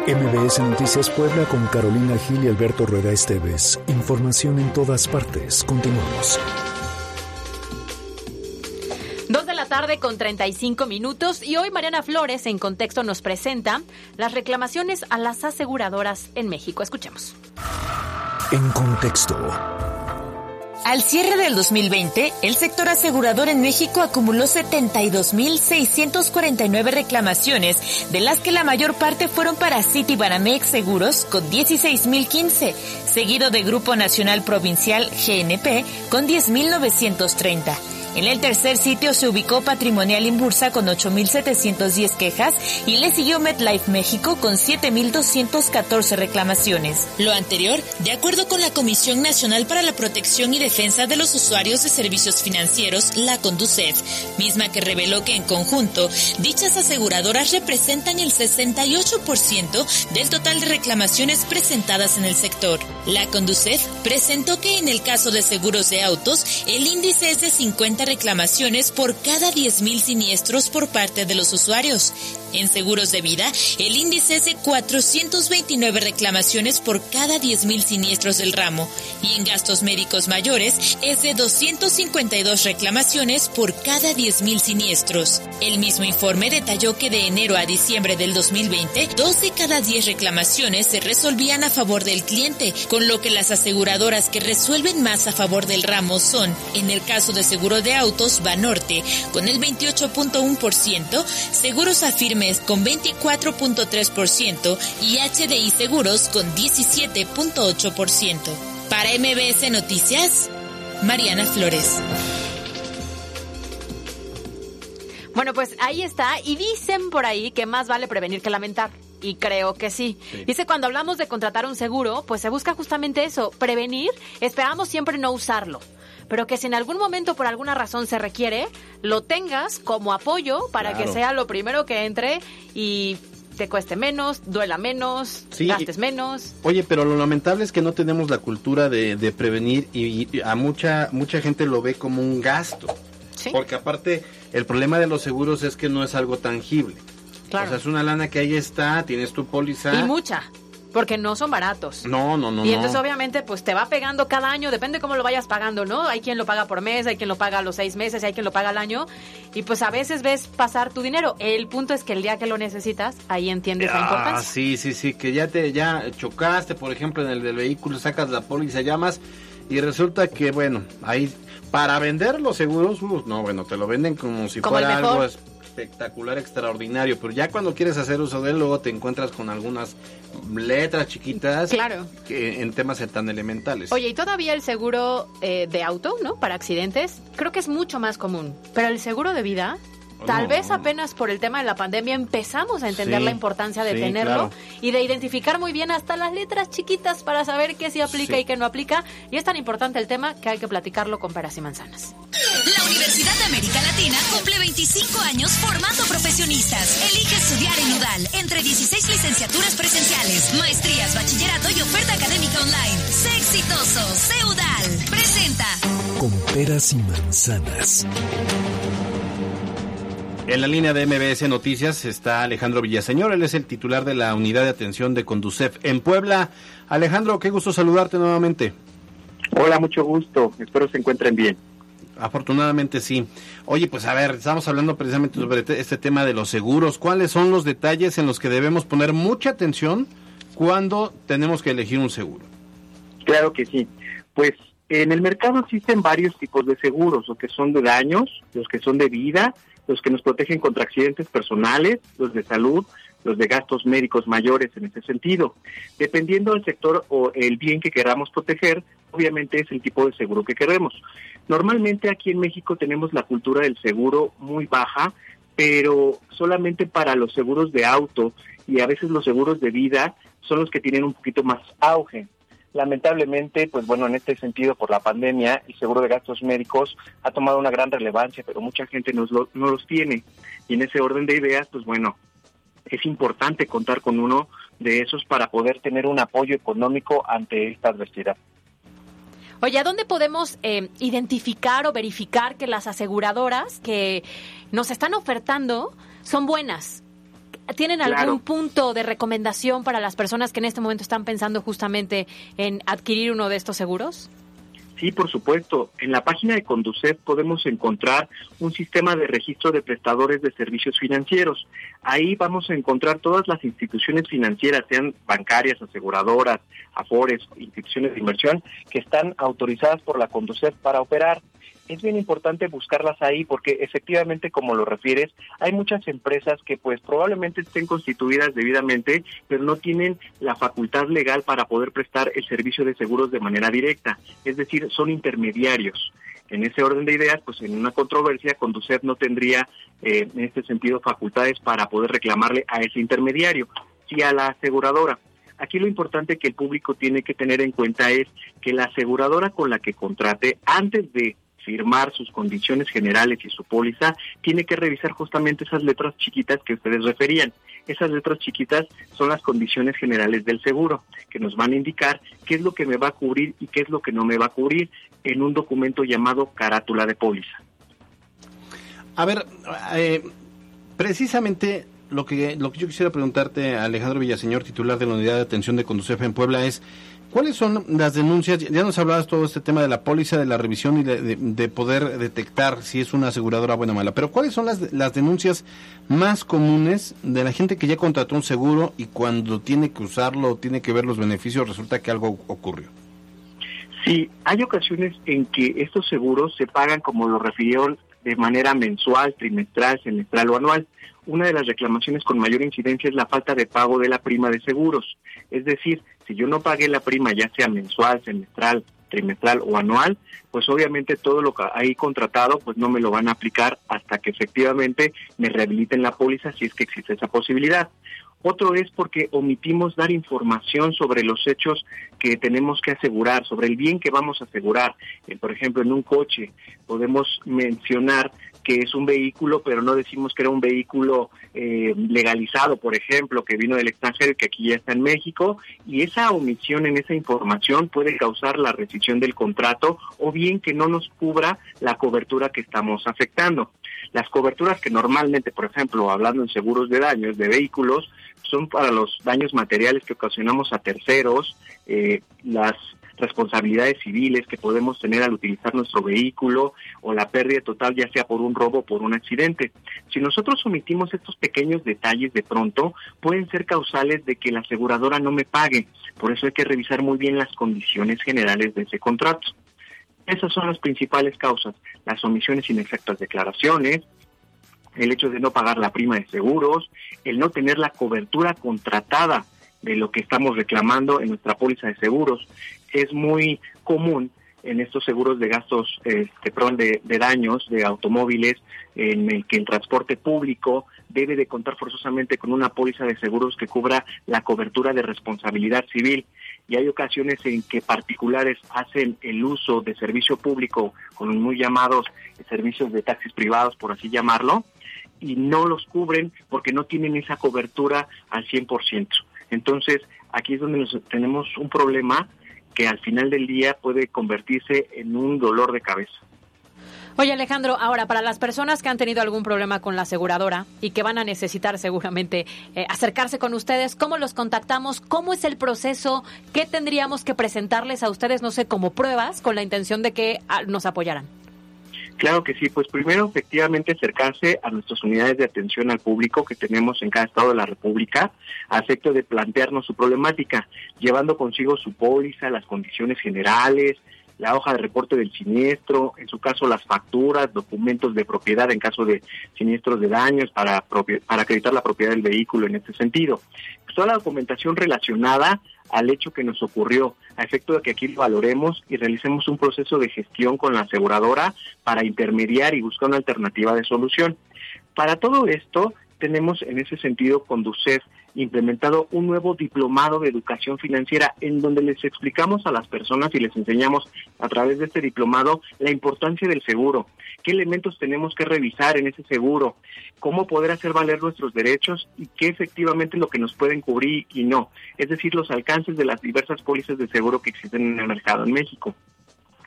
MBS Noticias Puebla con Carolina Gil y Alberto Rueda Esteves. Información en todas partes. Continuamos. Dos de la tarde con 35 minutos y hoy Mariana Flores en contexto nos presenta las reclamaciones a las aseguradoras en México. Escuchemos. En contexto. Al cierre del 2020, el sector asegurador en México acumuló 72.649 reclamaciones, de las que la mayor parte fueron para Citibanamex Seguros con 16.015, seguido de Grupo Nacional Provincial GNP con 10.930. En el tercer sitio se ubicó Patrimonial Inbursa con 8.710 quejas y le siguió MetLife México con 7.214 reclamaciones. Lo anterior, de acuerdo con la Comisión Nacional para la Protección y Defensa de los Usuarios de Servicios Financieros, la Conducef, misma que reveló que en conjunto dichas aseguradoras representan el 68% del total de reclamaciones presentadas en el sector. La Conducef presentó que en el caso de seguros de autos, el índice es de 50 reclamaciones por cada 10.000 siniestros por parte de los usuarios. En seguros de vida, el índice es de 429 reclamaciones por cada 10.000 siniestros del ramo y en gastos médicos mayores es de 252 reclamaciones por cada 10.000 siniestros. El mismo informe detalló que de enero a diciembre del 2020, dos de cada 10 reclamaciones se resolvían a favor del cliente, con lo que las aseguradoras que resuelven más a favor del ramo son, en el caso de seguro de autos, Banorte, con el 28.1%, Seguros Con 24.3% y HDI Seguros con 17.8%. Para MBS Noticias, Mariana Flores. Bueno, pues ahí está. Y dicen por ahí que más vale prevenir que lamentar. Y creo que sí. sí. Dice, cuando hablamos de contratar un seguro, pues se busca justamente eso, prevenir. Esperamos siempre no usarlo pero que si en algún momento por alguna razón se requiere, lo tengas como apoyo para claro. que sea lo primero que entre y te cueste menos, duela menos, sí. gastes menos. Oye, pero lo lamentable es que no tenemos la cultura de, de prevenir y, y, a mucha mucha gente lo ve como un gasto. ¿Sí? Porque aparte el problema de los seguros es que no es algo tangible. Claro. O sea, es una lana que ahí está, tienes tu póliza. Y mucha porque no son baratos. No, no, no. Y entonces no. obviamente pues te va pegando cada año, depende cómo lo vayas pagando, ¿no? Hay quien lo paga por mes, hay quien lo paga a los seis meses, hay quien lo paga al año. Y pues a veces ves pasar tu dinero. El punto es que el día que lo necesitas, ahí entiendes ah, la importancia. Sí, sí, sí, que ya te ya chocaste, por ejemplo, en el del vehículo, sacas la póliza, llamas y resulta que, bueno, ahí para vender los seguros, uh, no, bueno, te lo venden como si como fuera algo espectacular, extraordinario, pero ya cuando quieres hacer uso de él, luego te encuentras con algunas letras chiquitas claro. que en temas tan elementales. Oye, y todavía el seguro eh, de auto, ¿no? Para accidentes, creo que es mucho más común, pero el seguro de vida Tal no, vez apenas por el tema de la pandemia empezamos a entender Sí, la importancia de sí, tenerlo claro. y de identificar muy bien hasta las letras chiquitas para saber qué sí aplica Sí. y qué no aplica. Y es tan importante el tema que hay que platicarlo con peras y manzanas. La Universidad de América Latina cumple 25 años formando profesionistas. Elige estudiar en UDAL entre 16 licenciaturas presenciales, maestrías, bachillerato y oferta académica online. Sé exitoso, sé UDAL. Presenta. Con peras y manzanas. En la línea de MBS Noticias está Alejandro Villaseñor, él es el titular de la unidad de atención de Conducef en Puebla. Alejandro, qué gusto saludarte nuevamente. Hola, mucho gusto. Espero se encuentren bien. Afortunadamente sí. Oye, pues a ver, estamos hablando precisamente sobre te- este tema de los seguros. ¿Cuáles son los detalles en los que debemos poner mucha atención cuando tenemos que elegir un seguro? Claro que sí. Pues en el mercado existen varios tipos de seguros, los que son de daños, los que son de vida, los que nos protegen contra accidentes personales, los de salud, los de gastos médicos mayores en ese sentido. Dependiendo del sector o el bien que queramos proteger, obviamente es el tipo de seguro que queremos. Normalmente aquí en México tenemos la cultura del seguro muy baja, pero solamente para los seguros de auto y a veces los seguros de vida son los que tienen un poquito más auge. Lamentablemente, pues bueno, en este sentido, por la pandemia, el seguro de gastos médicos ha tomado una gran relevancia, pero mucha gente no, no los tiene. Y en ese orden de ideas, pues bueno, es importante contar con uno de esos para poder tener un apoyo económico ante esta adversidad. Oye, ¿a dónde podemos eh, identificar o verificar que las aseguradoras que nos están ofertando son buenas? ¿Tienen algún punto de recomendación para las personas que en este momento están pensando justamente en adquirir uno de estos seguros? Sí, por supuesto. En la página de Conducet podemos encontrar un sistema de registro de prestadores de servicios financieros. Ahí vamos a encontrar todas las instituciones financieras, sean bancarias, aseguradoras, afores, instituciones de inversión, que están autorizadas por la Conducet para operar es bien importante buscarlas ahí porque efectivamente, como lo refieres, hay muchas empresas que pues probablemente estén constituidas debidamente, pero no tienen la facultad legal para poder prestar el servicio de seguros de manera directa, es decir, son intermediarios. En ese orden de ideas, pues en una controversia, Conducet no tendría eh, en este sentido facultades para poder reclamarle a ese intermediario, si a la aseguradora. Aquí lo importante que el público tiene que tener en cuenta es que la aseguradora con la que contrate, antes de firmar sus condiciones generales y su póliza, tiene que revisar justamente esas letras chiquitas que ustedes referían. Esas letras chiquitas son las condiciones generales del seguro, que nos van a indicar qué es lo que me va a cubrir y qué es lo que no me va a cubrir en un documento llamado carátula de póliza. A ver, eh, precisamente lo que, lo que yo quisiera preguntarte, Alejandro Villaseñor, titular de la Unidad de Atención de Conducef en Puebla, es ¿Cuáles son las denuncias? Ya nos hablabas todo este tema de la póliza, de la revisión y de, poder detectar si es una aseguradora buena o mala. Pero ¿cuáles son las, las denuncias más comunes de la gente que ya contrató un seguro y cuando tiene que usarlo, tiene que ver los beneficios, resulta que algo ocurrió? Sí, hay ocasiones en que estos seguros se pagan, como lo refirió, de manera mensual, trimestral, semestral o anual. Una de las reclamaciones con mayor incidencia es la falta de pago de la prima de seguros. Es decir, si yo no pagué la prima, ya sea mensual, semestral, trimestral o anual, pues obviamente todo lo que hay contratado, pues no me lo van a aplicar hasta que efectivamente me rehabiliten la póliza si es que existe esa posibilidad. Otro es porque omitimos dar información sobre los hechos que tenemos que asegurar, sobre el bien que vamos a asegurar. Eh, por ejemplo, en un coche podemos mencionar que es un vehículo, pero no decimos que era un vehículo eh, legalizado, por ejemplo, que vino del extranjero y que aquí ya está en México, y esa omisión en esa información puede causar la rescisión del contrato o bien que no nos cubra la cobertura que estamos afectando. Las coberturas que normalmente, por ejemplo, hablando en seguros de daños de vehículos, son para los daños materiales que ocasionamos a terceros, eh, las responsabilidades civiles que podemos tener al utilizar nuestro vehículo o la pérdida total ya sea por un robo o por un accidente. Si nosotros omitimos estos pequeños detalles de pronto, pueden ser causales de que la aseguradora no me pague. Por eso hay que revisar muy bien las condiciones generales de ese contrato. Esas son las principales causas, las omisiones inexactas declaraciones, el hecho de no pagar la prima de seguros, el no tener la cobertura contratada de lo que estamos reclamando en nuestra póliza de seguros. Es muy común en estos seguros de gastos este, de, de daños de automóviles en el que el transporte público debe de contar forzosamente con una póliza de seguros que cubra la cobertura de responsabilidad civil y hay ocasiones en que particulares hacen el uso de servicio público con muy llamados servicios de taxis privados por así llamarlo y no los cubren porque no tienen esa cobertura al 100%. Entonces, aquí es donde nos, tenemos un problema que al final del día puede convertirse en un dolor de cabeza. Oye Alejandro, ahora para las personas que han tenido algún problema con la aseguradora y que van a necesitar seguramente eh, acercarse con ustedes, ¿cómo los contactamos? ¿Cómo es el proceso? ¿Qué tendríamos que presentarles a ustedes, no sé, como pruebas con la intención de que ah, nos apoyaran? Claro que sí, pues primero efectivamente acercarse a nuestras unidades de atención al público que tenemos en cada estado de la República, a efecto de plantearnos su problemática, llevando consigo su póliza, las condiciones generales, la hoja de reporte del siniestro, en su caso las facturas, documentos de propiedad en caso de siniestros de daños para, para acreditar la propiedad del vehículo en este sentido. Toda la documentación relacionada al hecho que nos ocurrió, a efecto de que aquí lo valoremos y realicemos un proceso de gestión con la aseguradora para intermediar y buscar una alternativa de solución. Para todo esto, tenemos en ese sentido Conducef implementado un nuevo diplomado de educación financiera en donde les explicamos a las personas y les enseñamos a través de este diplomado la importancia del seguro, qué elementos tenemos que revisar en ese seguro, cómo poder hacer valer nuestros derechos y qué efectivamente lo que nos pueden cubrir y no, es decir, los alcances de las diversas pólizas de seguro que existen en el mercado en México.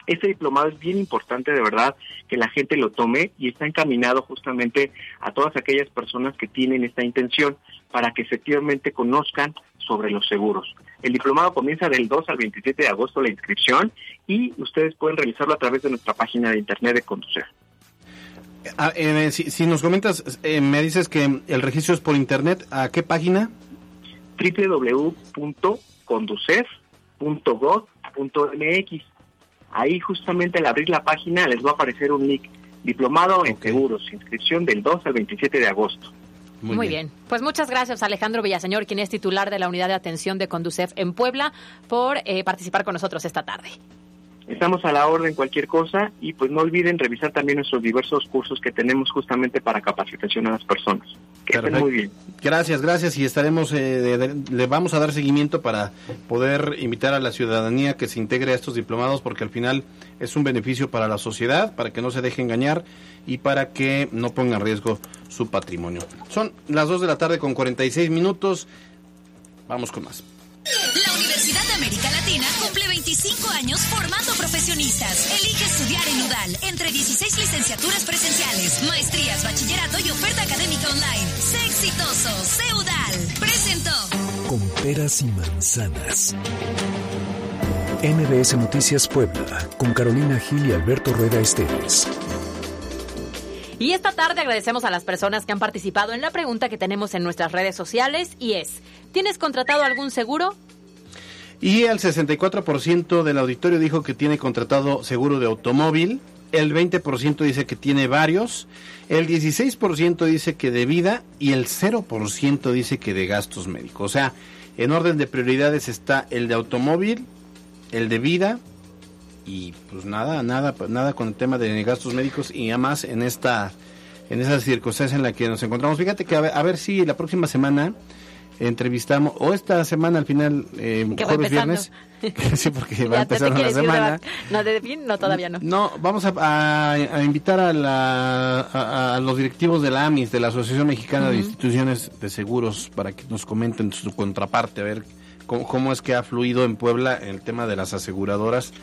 Este diplomado es bien importante de verdad que la gente lo tome y está encaminado justamente a todas aquellas personas que tienen esta intención para que efectivamente conozcan sobre los seguros. El diplomado comienza del 2 al 27 de agosto la inscripción y ustedes pueden realizarlo a través de nuestra página de internet de Conducir. Ah, eh, si, nos comentas, eh, me dices que el registro es por internet, ¿a qué página? www.conducef.gov.mx Ahí justamente al abrir la página les va a aparecer un link, diplomado en seguros, inscripción del 2 al 27 de agosto. Muy, bien. Pues muchas gracias Alejandro Villaseñor, quien es titular de la Unidad de Atención de Conducef en Puebla, por eh, participar con nosotros esta tarde. Estamos a la orden cualquier cosa y pues no olviden revisar también nuestros diversos cursos que tenemos justamente para capacitación a las personas. Que estén muy bien. Gracias, gracias y estaremos, eh, le vamos a dar seguimiento para poder invitar a la ciudadanía que se integre a estos diplomados porque al final es un beneficio para la sociedad, para que no se deje engañar y para que no ponga en riesgo su patrimonio. Son las 2 de la tarde con 46 minutos. Vamos con más. La Universidad de América Latina cumple 25 años formando profesionistas. Elige estudiar en UDAL entre 16 licenciaturas presenciales, maestrías, bachillerato y oferta académica online. Sé exitoso, sé UDAL. Presentó. Con peras y manzanas. MBS Noticias Puebla, con Carolina Gil y Alberto Rueda Esteves. Y esta tarde agradecemos a las personas que han participado en la pregunta que tenemos en nuestras redes sociales y es, ¿tienes contratado algún seguro? Y el 64% del auditorio dijo que tiene contratado seguro de automóvil, el 20% dice que tiene varios, el 16% dice que de vida y el 0% dice que de gastos médicos. O sea, en orden de prioridades está el de automóvil, el de vida y pues nada, nada, nada con el tema de gastos médicos y además en esta, en esa circunstancia en la que nos encontramos. Fíjate que a ver, si la próxima semana entrevistamos, o esta semana al final, eh, jueves, viernes, (laughs) sí, porque (laughs) va a empezar una semana. No, de fin, no, todavía no. No, vamos a, a, invitar a, la, a, los directivos de la AMIS, de la Asociación Mexicana de Instituciones de Seguros, para que nos comenten su contraparte, a ver cómo, cómo es que ha fluido en Puebla el tema de las aseguradoras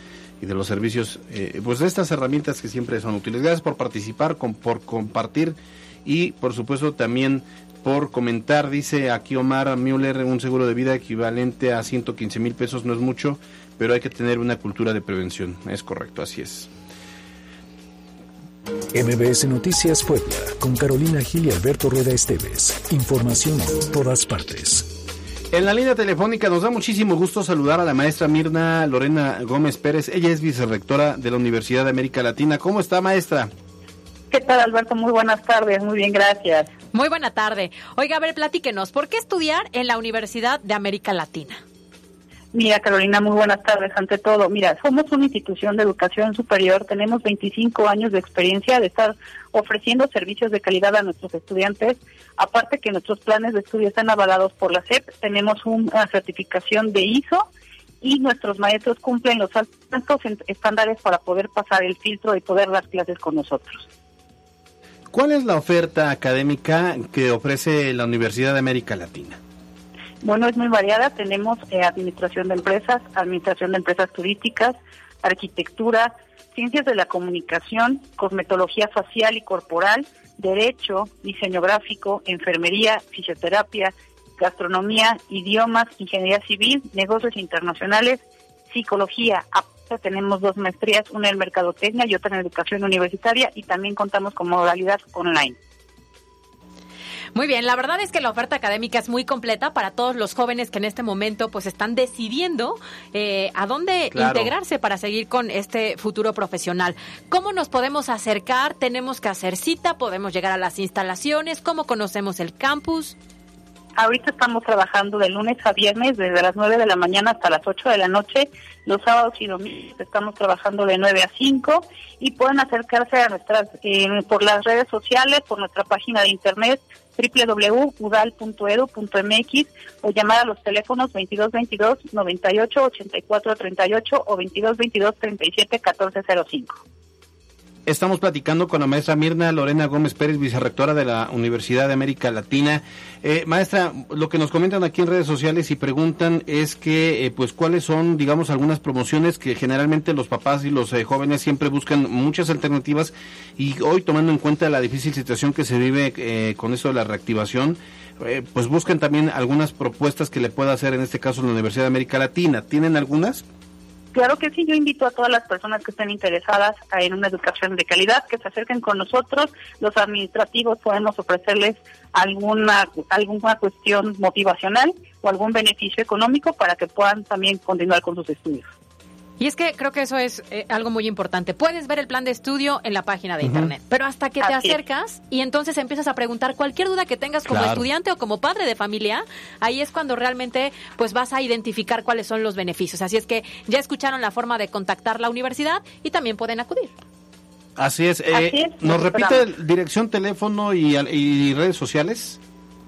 y de los servicios, eh, pues de estas herramientas que siempre son útiles. Gracias por participar, por compartir y por supuesto también por comentar. Dice aquí Omar Müller, un seguro de vida equivalente a 115 mil pesos no es mucho, pero hay que tener una cultura de prevención. Es correcto, así es. MBS Noticias Puebla, con Carolina Gil y Alberto Rueda Esteves. Información en todas partes. En la línea telefónica nos da muchísimo gusto saludar a la maestra Mirna Lorena Gómez Pérez. Ella es vicerrectora de la Universidad de América Latina. ¿Cómo está, maestra? ¿Qué tal, Alberto? Muy buenas tardes. Muy bien, gracias. Muy buena tarde. Oiga, a ver, platíquenos, ¿por qué estudiar en la Universidad de América Latina? Mira, Carolina, muy buenas tardes. Ante todo, mira, somos una institución de educación superior, tenemos 25 años de experiencia de estar ofreciendo servicios de calidad a nuestros estudiantes Aparte que nuestros planes de estudio están avalados por la SEP, tenemos una certificación de ISO y nuestros maestros cumplen los altos estándares para poder pasar el filtro y poder dar clases con nosotros. ¿Cuál es la oferta académica que ofrece la Universidad de América Latina? Bueno, es muy variada. Tenemos eh, administración de empresas, administración de empresas turísticas, arquitectura, ciencias de la comunicación, cosmetología facial y corporal, derecho, diseño gráfico, enfermería, fisioterapia, gastronomía, idiomas, ingeniería civil, negocios internacionales, psicología. Aparte tenemos dos maestrías, una en mercadotecnia y otra en educación universitaria y también contamos con modalidad online. Muy bien, la verdad es que la oferta académica es muy completa para todos los jóvenes que en este momento pues están decidiendo eh, a dónde integrarse para seguir con este futuro profesional. ¿Cómo nos podemos acercar? ¿Tenemos que hacer cita? ¿Podemos llegar a las instalaciones? ¿Cómo conocemos el campus? Ahorita estamos trabajando de lunes a viernes desde las 9 de la mañana hasta las 8 de la noche. Los sábados y domingos estamos trabajando de 9 a 5 y pueden acercarse a nuestras por las redes sociales, por nuestra página de internet www.udal.edu.mx o llamar a los teléfonos 2222 98 84 38 o 2222 37 14 05. Estamos platicando con la maestra Mirna Lorena Gómez Pérez, vicerrectora de la Universidad de América Latina. Eh, maestra, lo que nos comentan aquí en redes sociales y preguntan es que, eh, pues, cuáles son, digamos, algunas promociones que generalmente los papás y los eh, jóvenes siempre buscan muchas alternativas y hoy tomando en cuenta la difícil situación que se vive con esto de la reactivación, pues buscan también algunas propuestas que le pueda hacer en este caso la Universidad de América Latina. ¿Tienen algunas? Claro que sí, yo invito a todas las personas que estén interesadas en una educación de calidad que se acerquen con nosotros. Los administrativos podemos ofrecerles alguna alguna cuestión motivacional o algún beneficio económico para que puedan también continuar con sus estudios. Y es que creo que eso es eh, algo muy importante. Puedes ver el plan de estudio en la página de internet, pero hasta que te acercas y entonces empiezas a preguntar cualquier duda que tengas como estudiante o como padre de familia, ahí es cuando realmente pues vas a identificar cuáles son los beneficios. Así es que ya escucharon la forma de contactar la universidad y también pueden acudir. Así es. Eh, ¿Nos repite dirección, teléfono y, y redes sociales?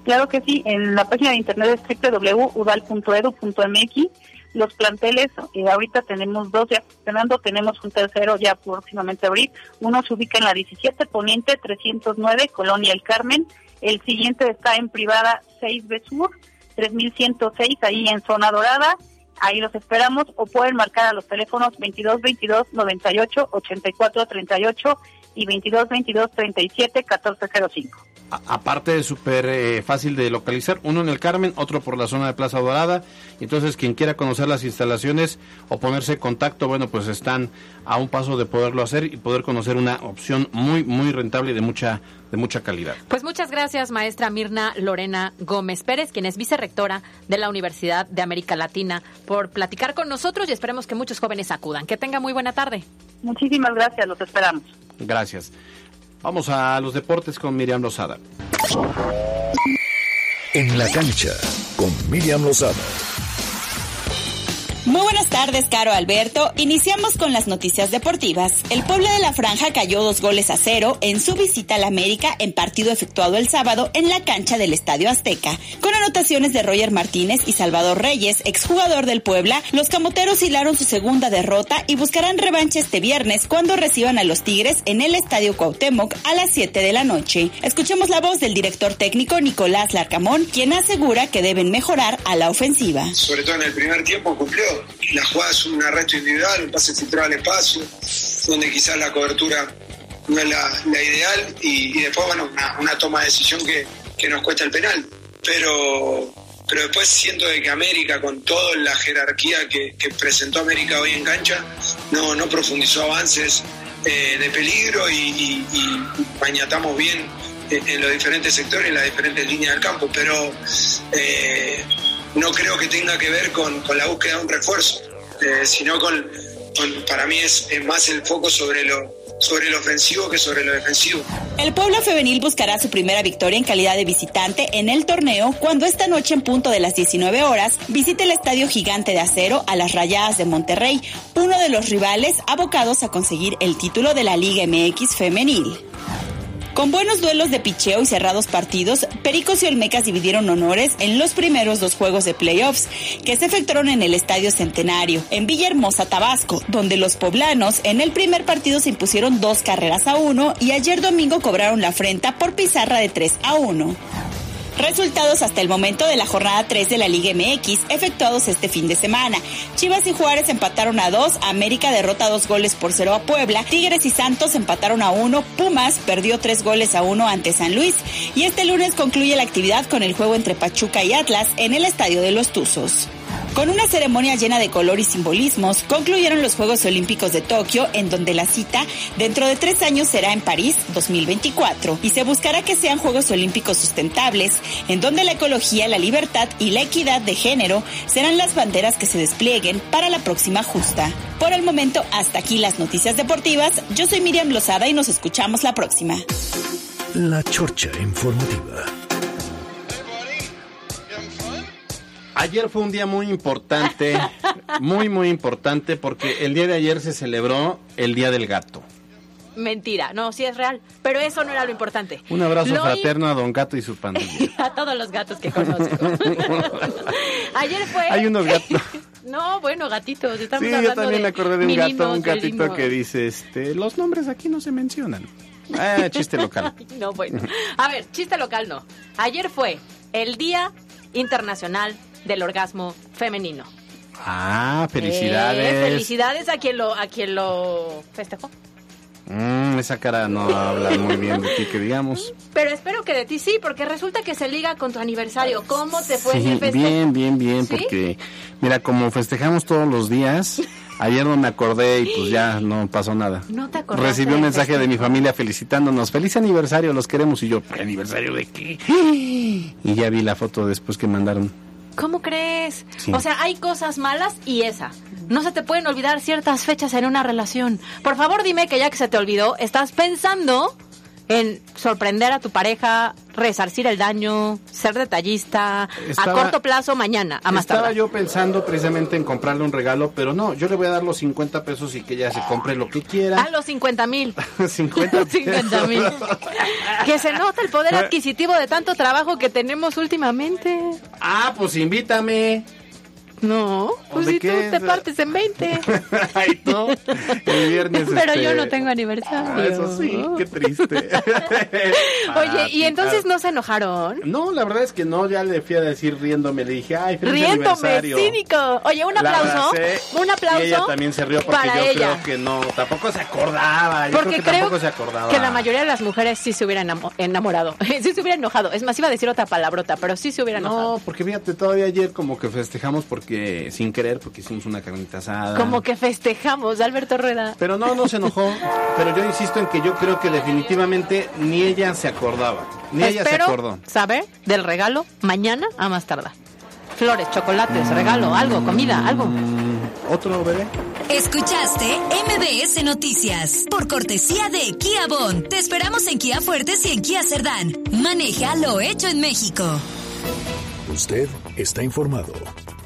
Claro que sí. En la página de internet es www.udal.edu.mx los planteles, eh, ahorita tenemos dos ya funcionando, tenemos un tercero ya próximamente abrir. Uno se ubica en la 17 Poniente 309, Colonia El Carmen. El siguiente está en privada 6B Sur, 3106, ahí en Zona Dorada. Ahí los esperamos o pueden marcar a los teléfonos 22 22 98 84 38 y 22 22 37 14 05 aparte de súper eh, fácil de localizar, uno en el Carmen, otro por la zona de Plaza Dorada. Entonces, quien quiera conocer las instalaciones o ponerse en contacto, bueno, pues están a un paso de poderlo hacer y poder conocer una opción muy, muy rentable y de mucha, de mucha calidad. Pues muchas gracias, maestra Mirna Lorena Gómez Pérez, quien es vicerrectora de la Universidad de América Latina, por platicar con nosotros y esperemos que muchos jóvenes acudan. Que tenga muy buena tarde. Muchísimas gracias, los esperamos. Gracias. Vamos a los deportes con Miriam Lozada. En la cancha con Miriam Lozada. Muy buenas tardes, Caro Alberto. Iniciamos con las noticias deportivas. El Puebla de la Franja cayó dos goles a cero en su visita al América en partido efectuado el sábado en la cancha del Estadio Azteca. Con anotaciones de Roger Martínez y Salvador Reyes, exjugador del Puebla, los camoteros hilaron su segunda derrota y buscarán revancha este viernes cuando reciban a los Tigres en el Estadio Cuauhtémoc a las 7 de la noche. Escuchemos la voz del director técnico Nicolás Larcamón, quien asegura que deben mejorar a la ofensiva. Sobre todo en el primer tiempo cumplió la jugada es un arresto individual, un pase filtrado al espacio, donde quizás la cobertura no es la, ideal y, después, bueno, una, toma de decisión que, nos cuesta el penal. Pero, pero después siento de que América, con toda la jerarquía que, presentó América hoy en cancha, no, no profundizó avances eh, de peligro y, y, y bien en, los diferentes sectores, en las diferentes líneas del campo. Pero eh, no creo que tenga que ver con, la búsqueda de un refuerzo, eh, sino con, para mí es, más el foco sobre lo, sobre lo ofensivo que sobre lo defensivo. El Puebla Femenil buscará su primera victoria en calidad de visitante en el torneo cuando esta noche en punto de las 19 horas visite el Estadio Gigante de Acero a las Rayadas de Monterrey, uno de los rivales abocados a conseguir el título de la Liga MX Femenil. Con buenos duelos de picheo y cerrados partidos, Pericos y Olmecas dividieron honores en los primeros dos juegos de playoffs que se efectuaron en el Estadio Centenario, en Villahermosa, Tabasco, donde los poblanos en el primer partido se impusieron dos carreras a uno y ayer domingo cobraron la afrenta por pizarra de 3 a 1. Resultados hasta el momento de la jornada 3 de la Liga MX, efectuados este fin de semana. Chivas y Juárez empataron a 2, América derrota dos goles por cero a Puebla, Tigres y Santos empataron a 1, Pumas perdió tres goles a 1 ante San Luis y este lunes concluye la actividad con el juego entre Pachuca y Atlas en el Estadio de los Tuzos. Con una ceremonia llena de color y simbolismos, concluyeron los Juegos Olímpicos de Tokio, en donde la cita dentro de tres años será en París 2024 y se buscará que sean Juegos Olímpicos sustentables, en donde la ecología, la libertad y la equidad de género serán las banderas que se desplieguen para la próxima justa. Por el momento, hasta aquí las noticias deportivas. Yo soy Miriam Lozada y nos escuchamos la próxima. La Chorcha Informativa Ayer fue un día muy importante, muy, muy importante, porque el día de ayer se celebró el Día del Gato. Mentira, no, sí es real, pero eso no era lo importante. Un abrazo Lo fraterno a Don Gato y su pandilla. (laughs) a todos los gatos que conozco. (laughs) Ayer fue. Hay unos gatos. (laughs) No, bueno, gatitos. Estamos Sí, yo también me acordé de un gato, un gatito que dice, este, los nombres aquí no se mencionan. Ah, chiste local. No, bueno. A ver, chiste local no. Ayer fue el Día Internacional del Orgasmo Femenino. Ah, felicidades. Eh, felicidades a quien lo, a quien lo festejó. Mm, esa cara no habla muy bien de ti, que digamos. Pero espero que de ti sí, porque resulta que se liga con tu aniversario. ¿Cómo te fue Sí, bien, bien, bien, ¿Sí? porque mira, como festejamos todos los días, (laughs) ayer no me acordé y pues ya no pasó nada. No te acordaste Recibí un mensaje de mi familia felicitándonos. Feliz aniversario, los queremos. Y yo, ¿aniversario de qué? (gasps) Y ya vi la foto después que mandaron. ¿Cómo crees? Sí. O sea, hay cosas malas y esa. No se te pueden olvidar ciertas fechas en una relación. Por favor, dime que ya que se te olvidó, estás pensando en sorprender a tu pareja, resarcir el daño, ser detallista, a corto plazo mañana, a más Estaba yo pensando precisamente en comprarle un regalo, pero no, yo le voy a dar los 50 pesos y que ella se compre lo que quiera. A los 50 mil. (laughs) 50 50 (laughs) mil. Que se nota el poder adquisitivo de tanto trabajo que tenemos últimamente. Ah, pues invítame. No, pues ¿De si tú qué? te partes en 20. (laughs) Ay, no. El viernes. Pero este, yo no tengo aniversario. Ah, Eso sí, qué triste. (laughs) Oye, ¿y Ah, entonces no se enojaron? No, la verdad es que no, ya le fui a decir riéndome, le dije, ay, feliz Riéndome, aniversario. cínico. Oye, un La aplauso. abracé Un aplauso. Y ella también se rió porque yo ella. creo que no, tampoco se acordaba. Yo Porque creo que creo tampoco se acordaba. que la mayoría de las mujeres sí se hubieran enamo- enamorado. (laughs) sí se hubieran enojado. Es más, iba a decir otra palabrota, pero sí se hubieran enojado. No, porque fíjate, todavía ayer como que festejamos porque sin querer, porque hicimos una carnita asada. Como que festejamos, Alberto Rueda. Pero no, no se enojó. Pero yo insisto en que yo creo que definitivamente ni ella se acordaba. Ni ella se acordó. saber del regalo mañana a más tardar. Flores, chocolates, regalo, algo, comida, algo. ¿Otro bebé? Escuchaste MBS Noticias por cortesía de Kia Bon. Te esperamos en Kia Fuertes y en Kia Cerdán. Maneja lo hecho en México. Usted está informado.